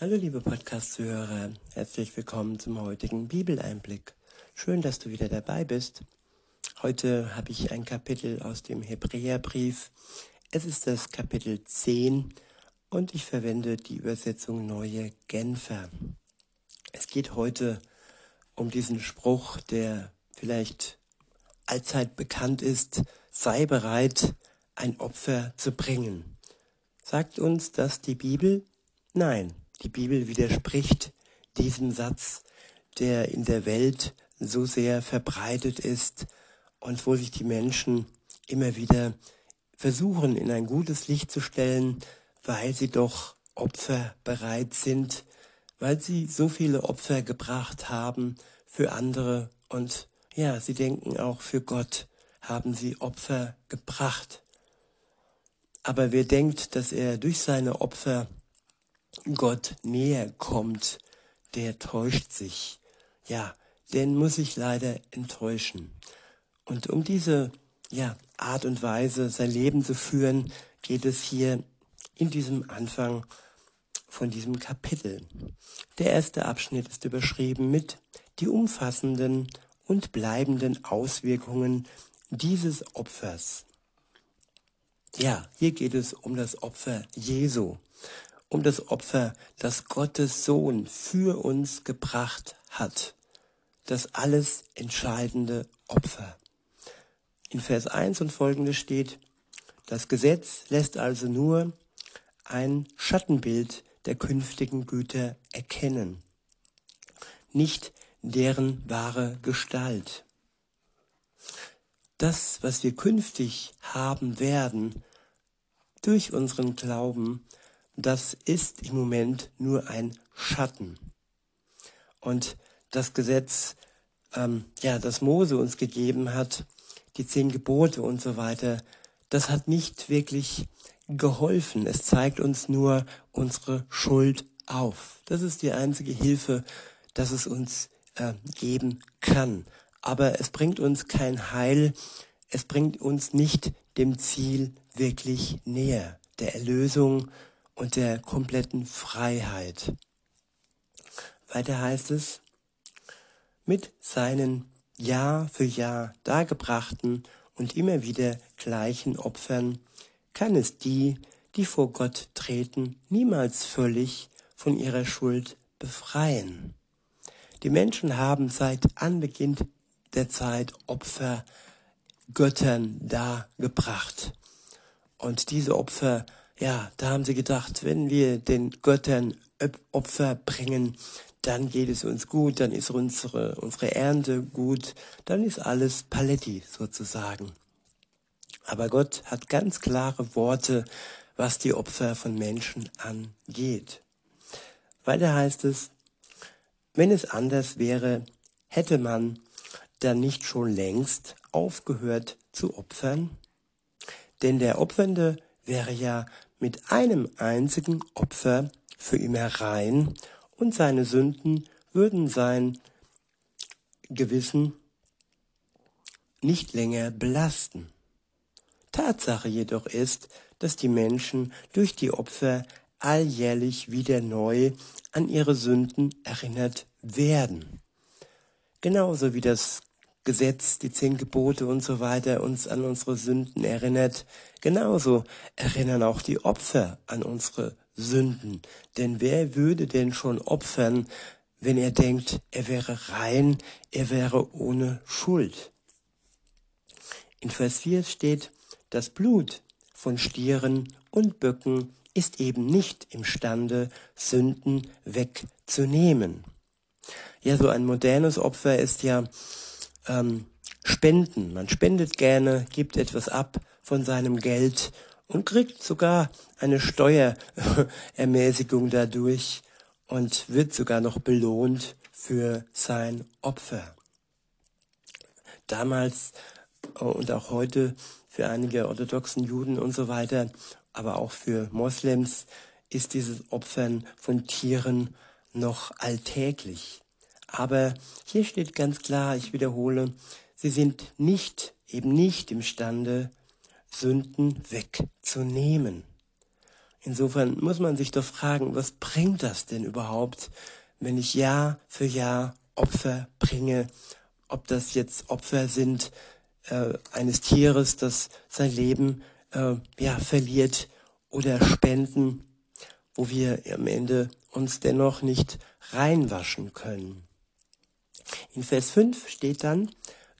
Hallo liebe Podcast-Zuhörer, herzlich willkommen zum heutigen Bibeleinblick. Schön, dass du wieder dabei bist. Heute habe ich ein Kapitel aus dem Hebräerbrief. Es ist das Kapitel 10 und ich verwende die Übersetzung Neue Genfer. Es geht heute um diesen Spruch, der vielleicht allzeit bekannt ist, sei bereit, ein Opfer zu bringen. Sagt uns das die Bibel? Nein, die Bibel widerspricht diesem Satz, der in der Welt so sehr verbreitet ist und wo sich die Menschen immer wieder versuchen, in ein gutes Licht zu stellen, weil sie doch Opfer bereit sind, weil sie so viele Opfer gebracht haben für andere und ja, sie denken auch für Gott haben sie Opfer gebracht. Aber wer denkt, dass er durch seine Opfer Gott näher kommt, der täuscht sich. Ja, den muss ich leider enttäuschen. Und um diese ja, Art und Weise, sein Leben zu führen, geht es hier in diesem Anfang von diesem Kapitel. Der erste Abschnitt ist überschrieben mit die umfassenden und bleibenden Auswirkungen dieses Opfers. Ja, hier geht es um das Opfer Jesu um das Opfer, das Gottes Sohn für uns gebracht hat. Das alles entscheidende Opfer. In Vers 1 und folgende steht, das Gesetz lässt also nur ein Schattenbild der künftigen Güter erkennen, nicht deren wahre Gestalt. Das, was wir künftig haben werden, durch unseren Glauben, das ist im Moment nur ein Schatten. Und das Gesetz, ähm, ja, das Mose uns gegeben hat, die zehn Gebote und so weiter, das hat nicht wirklich geholfen. Es zeigt uns nur unsere Schuld auf. Das ist die einzige Hilfe, dass es uns äh, geben kann. Aber es bringt uns kein Heil. Es bringt uns nicht dem Ziel wirklich näher, der Erlösung und der kompletten Freiheit. Weiter heißt es, mit seinen Jahr für Jahr dargebrachten und immer wieder gleichen Opfern kann es die, die vor Gott treten, niemals völlig von ihrer Schuld befreien. Die Menschen haben seit Anbeginn der Zeit Opfer Göttern dargebracht. Und diese Opfer ja, da haben sie gedacht, wenn wir den Göttern Opfer bringen, dann geht es uns gut, dann ist unsere, unsere Ernte gut, dann ist alles Paletti sozusagen. Aber Gott hat ganz klare Worte, was die Opfer von Menschen angeht. Weiter heißt es, wenn es anders wäre, hätte man dann nicht schon längst aufgehört zu opfern? Denn der Opfernde wäre ja mit einem einzigen Opfer für immer rein und seine Sünden würden sein Gewissen nicht länger belasten. Tatsache jedoch ist, dass die Menschen durch die Opfer alljährlich wieder neu an ihre Sünden erinnert werden. Genauso wie das Gesetz, die zehn Gebote und so weiter uns an unsere Sünden erinnert. Genauso erinnern auch die Opfer an unsere Sünden. Denn wer würde denn schon opfern, wenn er denkt, er wäre rein, er wäre ohne Schuld? In Vers 4 steht, das Blut von Stieren und Böcken ist eben nicht imstande, Sünden wegzunehmen. Ja, so ein modernes Opfer ist ja ähm, Spenden. Man spendet gerne, gibt etwas ab von seinem Geld und kriegt sogar eine Steuerermäßigung dadurch und wird sogar noch belohnt für sein Opfer. Damals äh, und auch heute für einige orthodoxen Juden und so weiter, aber auch für Moslems ist dieses Opfern von Tieren noch alltäglich. Aber hier steht ganz klar, ich wiederhole, sie sind nicht, eben nicht imstande, Sünden wegzunehmen. Insofern muss man sich doch fragen, was bringt das denn überhaupt, wenn ich Jahr für Jahr Opfer bringe, ob das jetzt Opfer sind äh, eines Tieres, das sein Leben äh, ja verliert, oder Spenden, wo wir am Ende uns dennoch nicht reinwaschen können. In Vers 5 steht dann,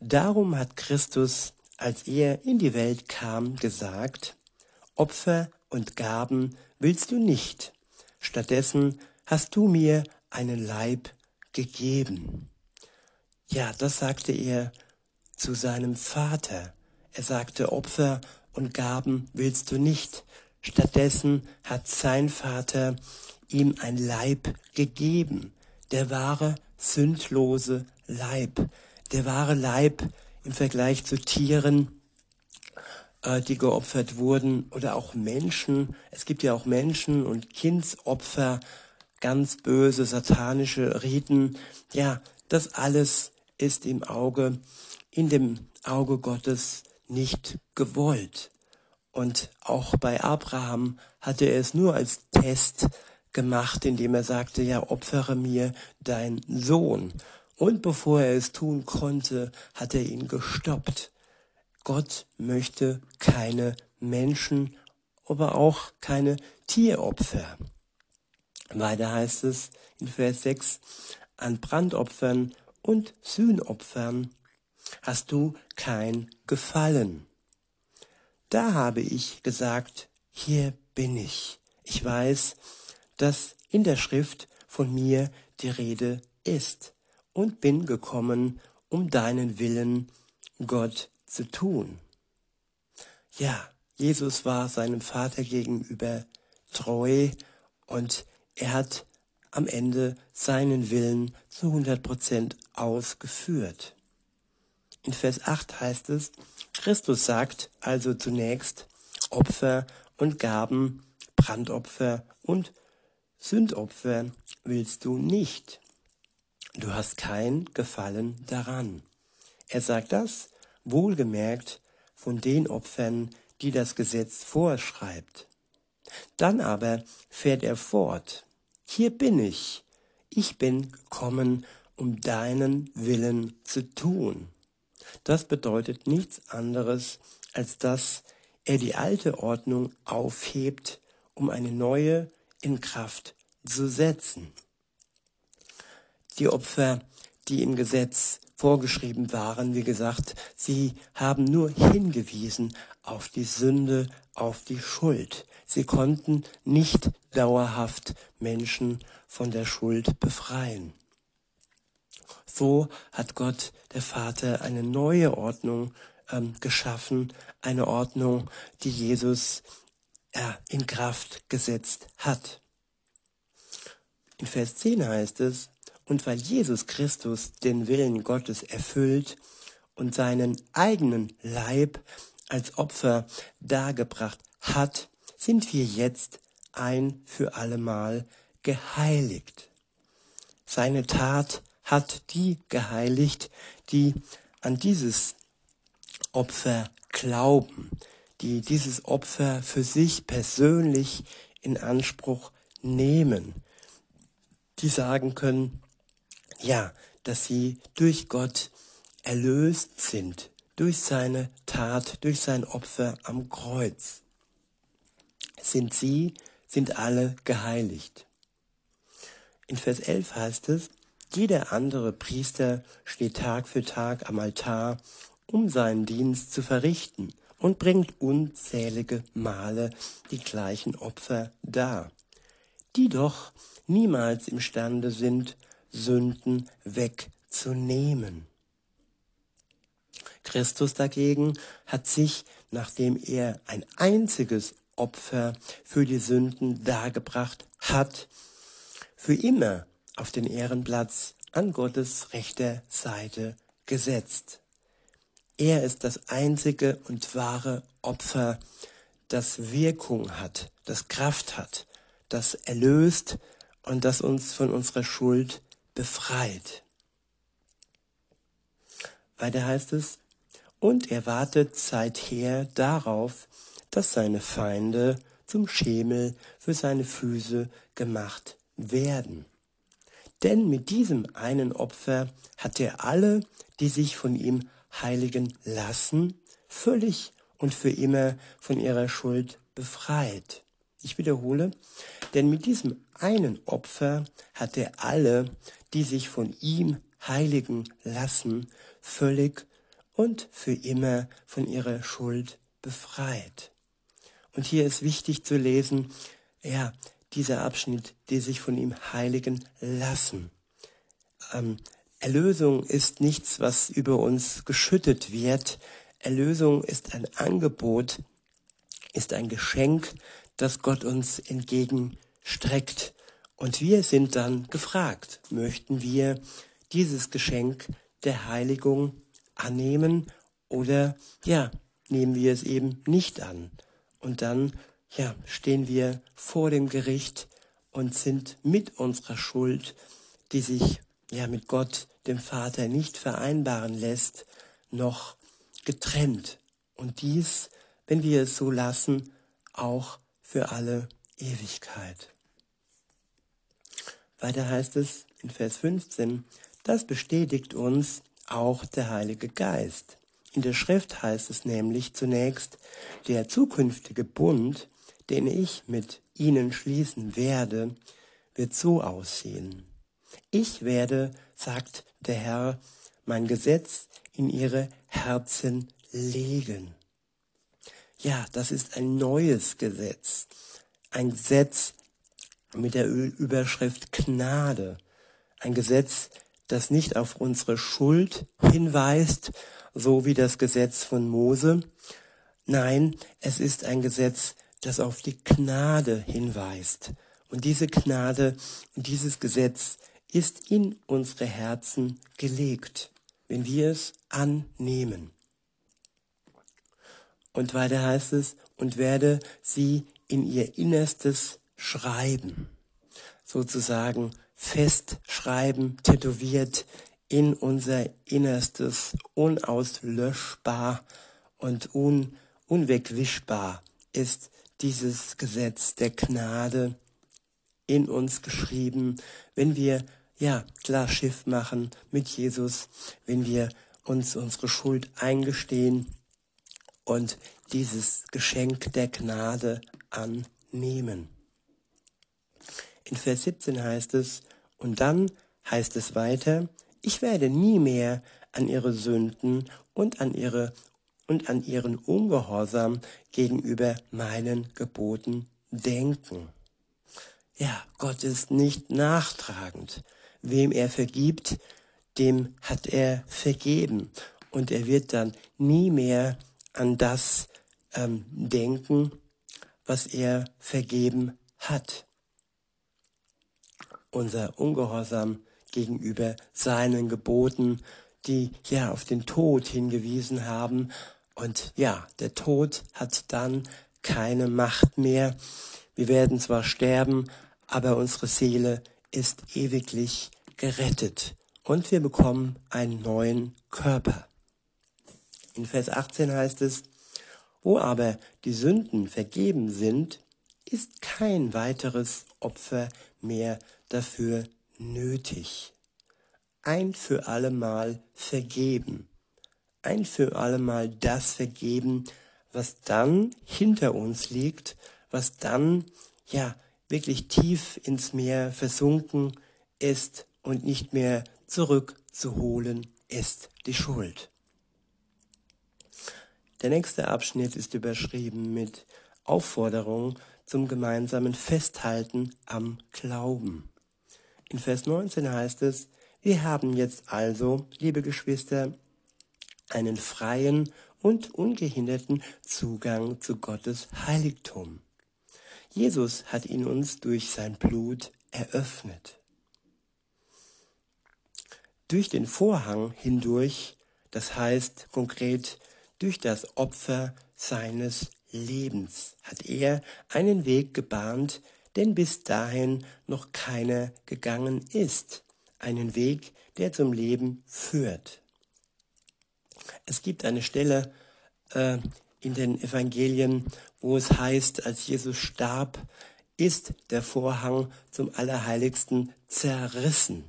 darum hat Christus, als er in die Welt kam, gesagt, Opfer und Gaben willst du nicht, stattdessen hast du mir einen Leib gegeben. Ja, das sagte er zu seinem Vater. Er sagte, Opfer und Gaben willst du nicht. Stattdessen hat sein Vater ihm ein Leib gegeben, der wahre, sündlose Leib, der wahre Leib im Vergleich zu Tieren, äh, die geopfert wurden, oder auch Menschen. Es gibt ja auch Menschen und Kindsopfer, ganz böse satanische Riten. Ja, das alles ist im Auge, in dem Auge Gottes nicht gewollt. Und auch bei Abraham hatte er es nur als Test gemacht, indem er sagte, ja, opfere mir dein Sohn. Und bevor er es tun konnte, hat er ihn gestoppt. Gott möchte keine Menschen, aber auch keine Tieropfer. Weiter heißt es in Vers 6, an Brandopfern und Sühnopfern hast du kein Gefallen. Da habe ich gesagt, hier bin ich. Ich weiß, dass in der Schrift von mir die Rede ist und bin gekommen, um deinen Willen, Gott, zu tun. Ja, Jesus war seinem Vater gegenüber treu und er hat am Ende seinen Willen zu 100 Prozent ausgeführt. In Vers 8 heißt es, Christus sagt also zunächst, Opfer und Gaben, Brandopfer und Sündopfer willst du nicht. Du hast kein Gefallen daran. Er sagt das, wohlgemerkt, von den Opfern, die das Gesetz vorschreibt. Dann aber fährt er fort. Hier bin ich. Ich bin gekommen, um deinen Willen zu tun. Das bedeutet nichts anderes, als dass er die alte Ordnung aufhebt, um eine neue in Kraft zu setzen. Die Opfer, die im Gesetz vorgeschrieben waren, wie gesagt, sie haben nur hingewiesen auf die Sünde, auf die Schuld. Sie konnten nicht dauerhaft Menschen von der Schuld befreien. So hat Gott, der Vater, eine neue Ordnung ähm, geschaffen, eine Ordnung, die Jesus ja, in Kraft gesetzt hat. In Vers 10 heißt es, und weil Jesus Christus den Willen Gottes erfüllt und seinen eigenen Leib als Opfer dargebracht hat, sind wir jetzt ein für allemal geheiligt. Seine Tat hat die geheiligt, die an dieses Opfer glauben, die dieses Opfer für sich persönlich in Anspruch nehmen, die sagen können, ja, dass sie durch Gott erlöst sind, durch seine Tat, durch sein Opfer am Kreuz. Sind sie, sind alle geheiligt. In Vers 11 heißt es, jeder andere Priester steht Tag für Tag am Altar, um seinen Dienst zu verrichten und bringt unzählige Male die gleichen Opfer dar, die doch niemals imstande sind, Sünden wegzunehmen. Christus dagegen hat sich, nachdem er ein einziges Opfer für die Sünden dargebracht hat, für immer auf den Ehrenplatz an Gottes rechter Seite gesetzt. Er ist das einzige und wahre Opfer, das Wirkung hat, das Kraft hat, das erlöst und das uns von unserer Schuld befreit. Weiter heißt es, und er wartet seither darauf, dass seine Feinde zum Schemel für seine Füße gemacht werden. Denn mit diesem einen Opfer hat er alle, die sich von ihm heiligen lassen, völlig und für immer von ihrer Schuld befreit. Ich wiederhole, denn mit diesem einen Opfer hat er alle, die sich von ihm heiligen lassen, völlig und für immer von ihrer Schuld befreit. Und hier ist wichtig zu lesen, ja, dieser Abschnitt, die sich von ihm heiligen lassen. Ähm, Erlösung ist nichts, was über uns geschüttet wird. Erlösung ist ein Angebot, ist ein Geschenk, das Gott uns entgegenstreckt. Und wir sind dann gefragt, möchten wir dieses Geschenk der Heiligung annehmen oder ja, nehmen wir es eben nicht an. Und dann ja, stehen wir vor dem Gericht und sind mit unserer Schuld, die sich ja mit Gott, dem Vater, nicht vereinbaren lässt, noch getrennt. Und dies, wenn wir es so lassen, auch für alle Ewigkeit. Weiter heißt es in Vers 15, das bestätigt uns auch der Heilige Geist. In der Schrift heißt es nämlich zunächst, der zukünftige Bund, den ich mit ihnen schließen werde, wird so aussehen. Ich werde, sagt der Herr, mein Gesetz in ihre Herzen legen. Ja, das ist ein neues Gesetz. Ein Gesetz mit der Überschrift Gnade. Ein Gesetz, das nicht auf unsere Schuld hinweist, so wie das Gesetz von Mose. Nein, es ist ein Gesetz, das auf die Gnade hinweist. Und diese Gnade dieses Gesetz ist in unsere Herzen gelegt, wenn wir es annehmen. Und weiter heißt es, und werde sie in ihr Innerstes schreiben. Sozusagen festschreiben, tätowiert in unser Innerstes, unauslöschbar und un, unwegwischbar ist dieses Gesetz der Gnade in uns geschrieben, wenn wir ja klar Schiff machen mit Jesus, wenn wir uns unsere Schuld eingestehen und dieses Geschenk der Gnade annehmen. In Vers 17 heißt es, und dann heißt es weiter, ich werde nie mehr an ihre Sünden und an ihre und an ihren Ungehorsam gegenüber meinen Geboten denken. Ja, Gott ist nicht nachtragend. Wem er vergibt, dem hat er vergeben. Und er wird dann nie mehr an das ähm, denken, was er vergeben hat unser Ungehorsam gegenüber seinen Geboten, die ja auf den Tod hingewiesen haben. Und ja, der Tod hat dann keine Macht mehr. Wir werden zwar sterben, aber unsere Seele ist ewiglich gerettet und wir bekommen einen neuen Körper. In Vers 18 heißt es, wo aber die Sünden vergeben sind, ist kein weiteres Opfer mehr dafür nötig. Ein für allemal vergeben. Ein für allemal das vergeben, was dann hinter uns liegt, was dann, ja, wirklich tief ins Meer versunken ist und nicht mehr zurückzuholen ist die Schuld. Der nächste Abschnitt ist überschrieben mit Aufforderung zum gemeinsamen Festhalten am Glauben. In Vers 19 heißt es, wir haben jetzt also, liebe Geschwister, einen freien und ungehinderten Zugang zu Gottes Heiligtum. Jesus hat ihn uns durch sein Blut eröffnet. Durch den Vorhang hindurch, das heißt konkret durch das Opfer seines Lebens, hat er einen Weg gebahnt, denn bis dahin noch keiner gegangen ist. Einen Weg, der zum Leben führt. Es gibt eine Stelle äh, in den Evangelien, wo es heißt, als Jesus starb, ist der Vorhang zum Allerheiligsten zerrissen.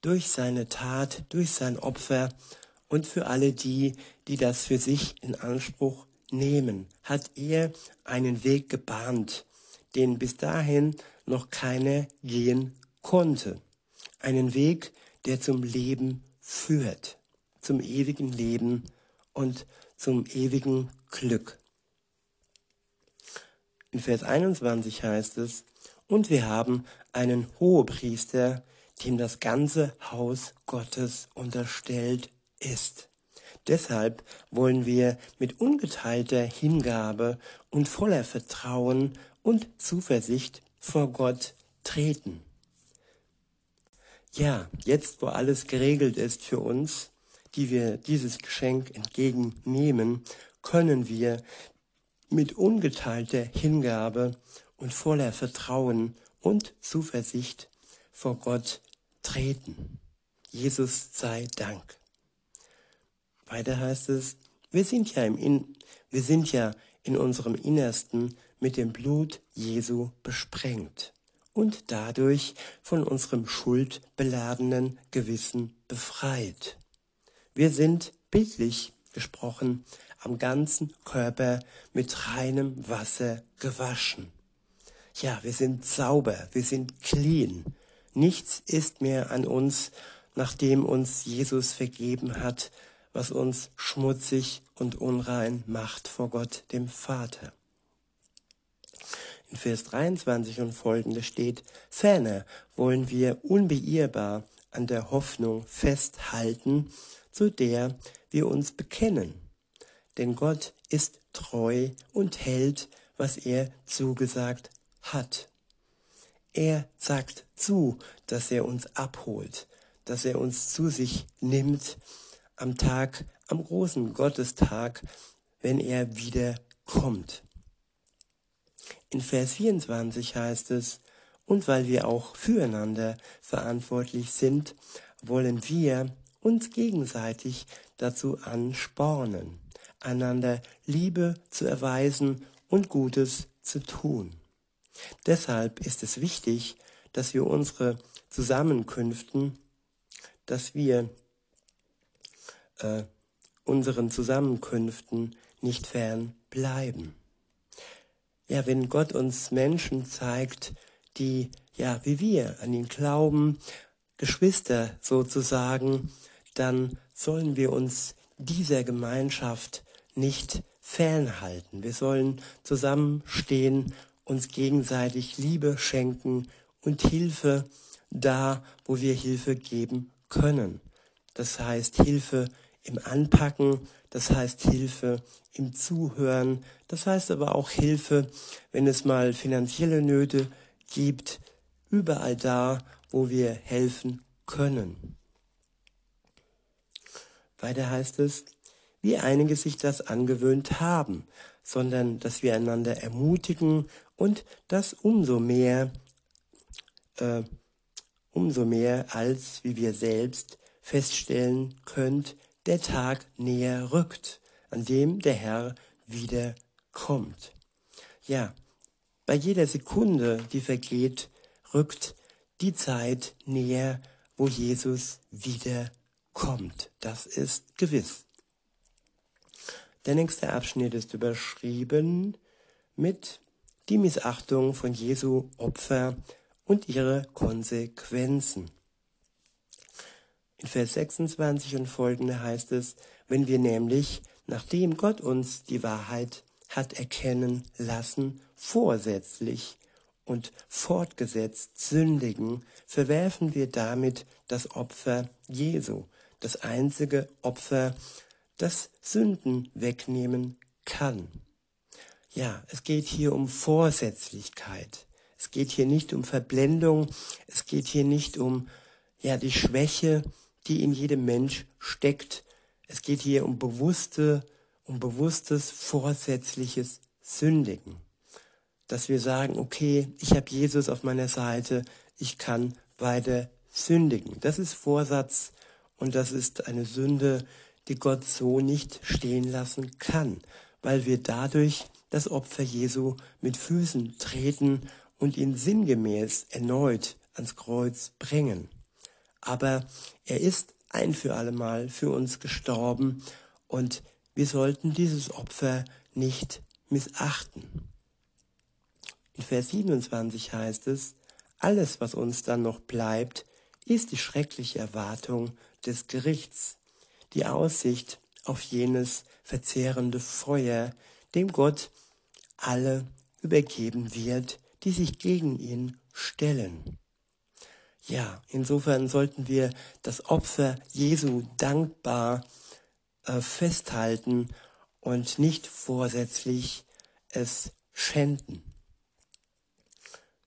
Durch seine Tat, durch sein Opfer und für alle die, die das für sich in Anspruch nehmen, hat er einen Weg gebahnt, den bis dahin noch keiner gehen konnte. Einen Weg, der zum Leben führt, zum ewigen Leben und zum ewigen Glück. In Vers 21 heißt es, und wir haben einen Hohepriester, dem das ganze Haus Gottes unterstellt ist. Deshalb wollen wir mit ungeteilter Hingabe und voller Vertrauen und Zuversicht vor Gott treten. Ja, jetzt wo alles geregelt ist für uns, die wir dieses Geschenk entgegennehmen, können wir mit ungeteilter Hingabe und voller Vertrauen und Zuversicht vor Gott treten. Jesus sei Dank. Weiter heißt es, wir sind ja im in, wir sind ja in unserem Innersten mit dem Blut Jesu besprengt und dadurch von unserem schuldbeladenen Gewissen befreit. Wir sind bildlich gesprochen am ganzen Körper mit reinem Wasser gewaschen. Ja, wir sind sauber, wir sind clean. Nichts ist mehr an uns, nachdem uns Jesus vergeben hat, was uns schmutzig und unrein macht vor Gott, dem Vater. Vers 23 und folgende steht, ferner wollen wir unbeirrbar an der Hoffnung festhalten, zu der wir uns bekennen. Denn Gott ist treu und hält, was er zugesagt hat. Er sagt zu, dass er uns abholt, dass er uns zu sich nimmt am Tag, am großen Gottestag, wenn er wieder kommt. In Vers 24 heißt es, und weil wir auch füreinander verantwortlich sind, wollen wir uns gegenseitig dazu anspornen, einander Liebe zu erweisen und Gutes zu tun. Deshalb ist es wichtig, dass wir unsere Zusammenkünften, dass wir äh, unseren Zusammenkünften nicht fern bleiben. Ja, wenn Gott uns Menschen zeigt, die, ja, wie wir an ihn glauben, Geschwister sozusagen, dann sollen wir uns dieser Gemeinschaft nicht fernhalten. Wir sollen zusammenstehen, uns gegenseitig Liebe schenken und Hilfe da, wo wir Hilfe geben können. Das heißt Hilfe im Anpacken, das heißt Hilfe im Zuhören, das heißt aber auch Hilfe, wenn es mal finanzielle Nöte gibt, überall da, wo wir helfen können. Weiter heißt es, wie einige sich das angewöhnt haben, sondern dass wir einander ermutigen und das umso mehr, äh, umso mehr als wie wir selbst feststellen könnt, der Tag näher rückt, an dem der Herr wieder kommt. Ja, bei jeder Sekunde, die vergeht, rückt die Zeit näher, wo Jesus wieder kommt. Das ist gewiss. Der nächste Abschnitt ist überschrieben mit die Missachtung von Jesu Opfer und ihre Konsequenzen. In Vers 26 und folgende heißt es, wenn wir nämlich, nachdem Gott uns die Wahrheit hat erkennen lassen, vorsätzlich und fortgesetzt sündigen, verwerfen wir damit das Opfer Jesu, das einzige Opfer, das Sünden wegnehmen kann. Ja, es geht hier um Vorsätzlichkeit. Es geht hier nicht um Verblendung. Es geht hier nicht um, ja, die Schwäche, die in jedem Mensch steckt. Es geht hier um bewusste, um bewusstes, vorsätzliches Sündigen. Dass wir sagen, okay, ich habe Jesus auf meiner Seite, ich kann weiter sündigen. Das ist Vorsatz und das ist eine Sünde, die Gott so nicht stehen lassen kann, weil wir dadurch das Opfer Jesu mit Füßen treten und ihn sinngemäß erneut ans Kreuz bringen. Aber er ist ein für allemal für uns gestorben und wir sollten dieses Opfer nicht missachten. In Vers 27 heißt es, alles, was uns dann noch bleibt, ist die schreckliche Erwartung des Gerichts, die Aussicht auf jenes verzehrende Feuer, dem Gott alle übergeben wird, die sich gegen ihn stellen. Ja, insofern sollten wir das Opfer Jesu dankbar äh, festhalten und nicht vorsätzlich es schänden,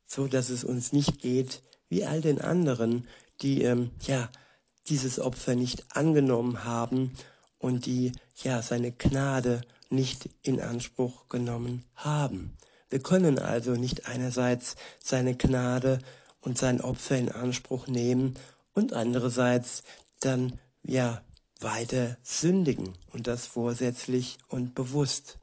so dass es uns nicht geht wie all den anderen, die ähm, ja dieses Opfer nicht angenommen haben und die ja seine Gnade nicht in Anspruch genommen haben. Wir können also nicht einerseits seine Gnade und sein Opfer in Anspruch nehmen und andererseits dann ja weiter sündigen und das vorsätzlich und bewusst.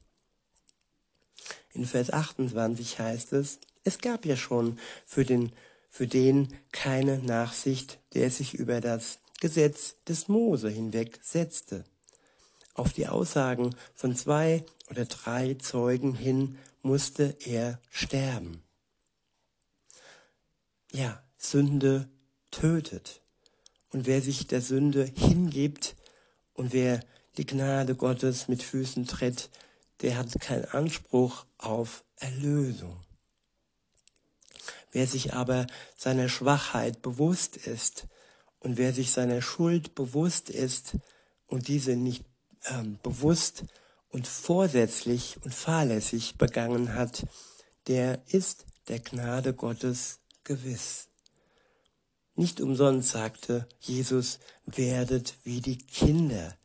In Vers 28 heißt es, es gab ja schon für den, für den keine Nachsicht, der sich über das Gesetz des Mose hinweg setzte. Auf die Aussagen von zwei oder drei Zeugen hin musste er sterben. Ja, Sünde tötet. Und wer sich der Sünde hingibt und wer die Gnade Gottes mit Füßen tritt, der hat keinen Anspruch auf Erlösung. Wer sich aber seiner Schwachheit bewusst ist und wer sich seiner Schuld bewusst ist und diese nicht ähm, bewusst und vorsätzlich und fahrlässig begangen hat, der ist der Gnade Gottes gewiss. Nicht umsonst sagte Jesus, werdet wie die Kinder.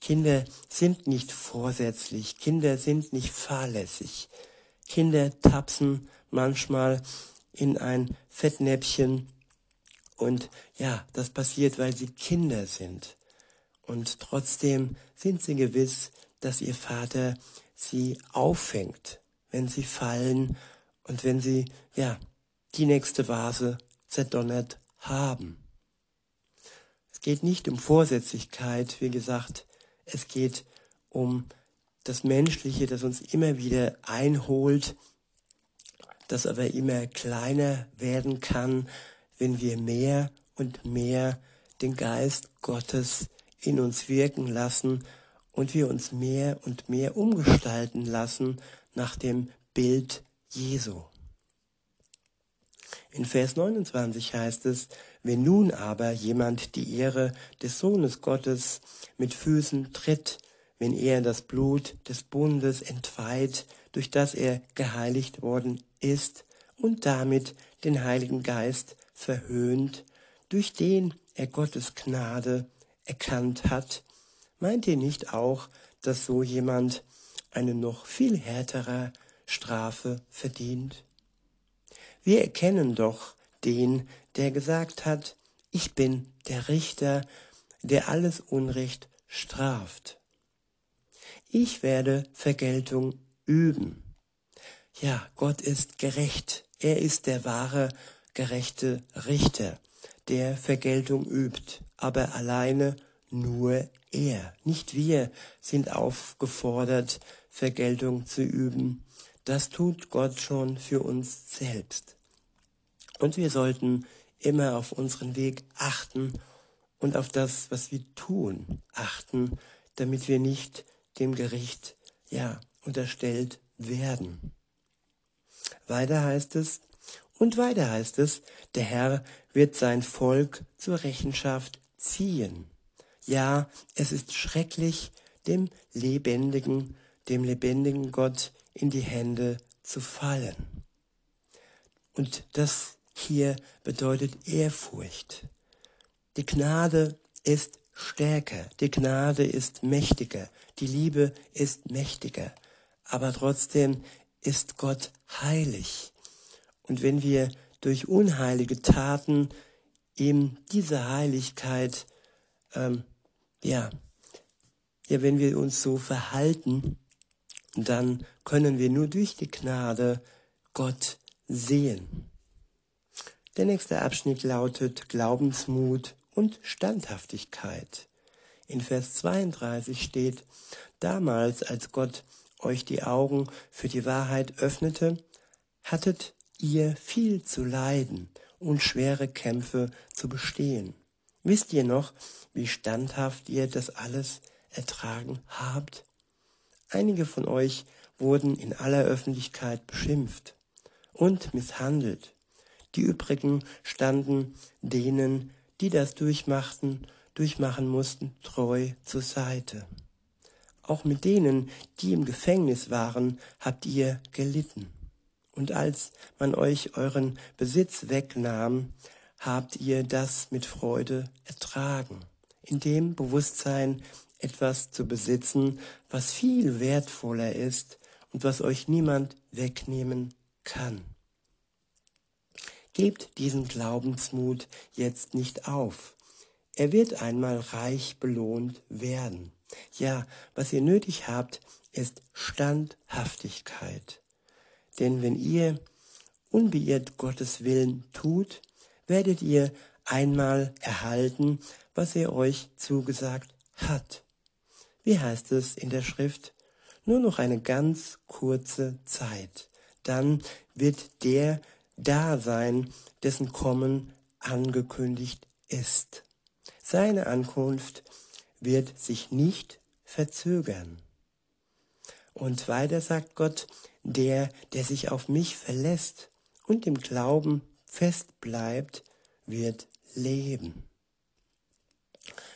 Kinder sind nicht vorsätzlich, Kinder sind nicht fahrlässig. Kinder tapsen manchmal in ein Fettnäpfchen und ja, das passiert, weil sie Kinder sind. Und trotzdem sind sie gewiss, dass ihr Vater sie auffängt, wenn sie fallen und wenn sie, ja, die nächste Vase zerdonnert haben. Es geht nicht um Vorsätzlichkeit, wie gesagt, es geht um das Menschliche, das uns immer wieder einholt, das aber immer kleiner werden kann, wenn wir mehr und mehr den Geist Gottes in uns wirken lassen und wir uns mehr und mehr umgestalten lassen nach dem Bild Jesu. In Vers 29 heißt es, wenn nun aber jemand die Ehre des Sohnes Gottes mit Füßen tritt, wenn er das Blut des Bundes entweiht, durch das er geheiligt worden ist und damit den Heiligen Geist verhöhnt, durch den er Gottes Gnade erkannt hat, meint ihr nicht auch, dass so jemand eine noch viel härtere Strafe verdient? Wir erkennen doch den, der gesagt hat, ich bin der Richter, der alles Unrecht straft. Ich werde Vergeltung üben. Ja, Gott ist gerecht. Er ist der wahre, gerechte Richter, der Vergeltung übt aber alleine nur er. Nicht wir sind aufgefordert, Vergeltung zu üben. Das tut Gott schon für uns selbst. Und wir sollten immer auf unseren Weg achten und auf das, was wir tun, achten, damit wir nicht dem Gericht, ja, unterstellt werden. Weiter heißt es, und weiter heißt es, der Herr wird sein Volk zur Rechenschaft ziehen. Ja, es ist schrecklich, dem lebendigen, dem lebendigen Gott in die Hände zu fallen. Und das hier bedeutet Ehrfurcht. Die Gnade ist stärker, die Gnade ist mächtiger, die Liebe ist mächtiger, aber trotzdem ist Gott heilig. Und wenn wir durch unheilige Taten ihm diese Heiligkeit, ähm, ja, ja, wenn wir uns so verhalten, dann können wir nur durch die Gnade Gott sehen. Der nächste Abschnitt lautet Glaubensmut und Standhaftigkeit. In Vers 32 steht, damals als Gott euch die Augen für die Wahrheit öffnete, hattet ihr viel zu leiden und schwere Kämpfe zu bestehen. Wisst ihr noch, wie standhaft ihr das alles ertragen habt? Einige von euch wurden in aller Öffentlichkeit beschimpft und misshandelt. Die übrigen standen denen, die das durchmachten, durchmachen mussten, treu zur Seite. Auch mit denen, die im Gefängnis waren, habt ihr gelitten. Und als man euch euren Besitz wegnahm, habt ihr das mit Freude ertragen, in dem Bewusstsein, etwas zu besitzen, was viel wertvoller ist und was euch niemand wegnehmen kann. Gebt diesen Glaubensmut jetzt nicht auf. Er wird einmal reich belohnt werden. Ja, was ihr nötig habt, ist Standhaftigkeit. Denn wenn ihr unbeirrt Gottes Willen tut, werdet ihr einmal erhalten, was er euch zugesagt hat. Wie heißt es in der Schrift? Nur noch eine ganz kurze Zeit. Dann wird der, da sein, dessen Kommen angekündigt ist. Seine Ankunft wird sich nicht verzögern. Und weiter sagt Gott, der, der sich auf mich verlässt und im Glauben fest bleibt, wird leben.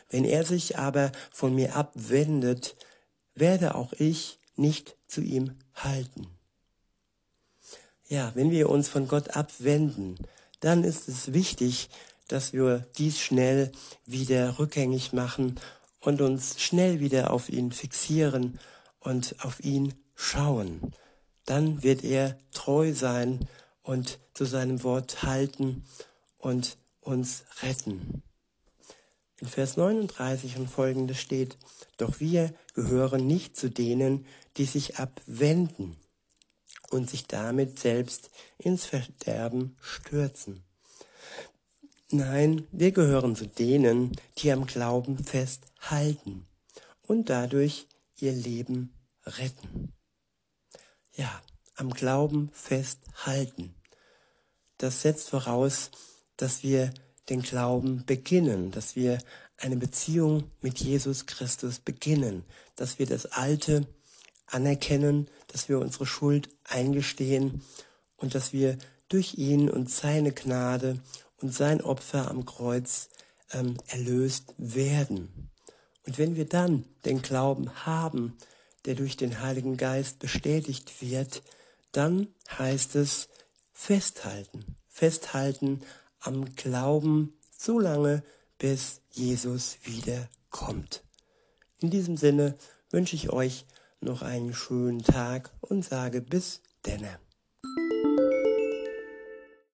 Wenn er sich aber von mir abwendet, werde auch ich nicht zu ihm halten. Ja, wenn wir uns von Gott abwenden, dann ist es wichtig, dass wir dies schnell wieder rückgängig machen und uns schnell wieder auf ihn fixieren und auf ihn schauen. Dann wird er treu sein und zu seinem Wort halten und uns retten. In Vers 39 und folgende steht, doch wir gehören nicht zu denen, die sich abwenden und sich damit selbst ins Verderben stürzen. Nein, wir gehören zu denen, die am Glauben festhalten und dadurch ihr Leben retten. Ja, am Glauben festhalten. Das setzt voraus, dass wir den Glauben beginnen, dass wir eine Beziehung mit Jesus Christus beginnen, dass wir das Alte anerkennen, dass wir unsere Schuld eingestehen und dass wir durch ihn und seine Gnade und sein Opfer am Kreuz ähm, erlöst werden. Und wenn wir dann den Glauben haben, der durch den Heiligen Geist bestätigt wird, dann heißt es festhalten, festhalten am Glauben so lange, bis Jesus wiederkommt. In diesem Sinne wünsche ich euch noch einen schönen Tag und sage bis denne.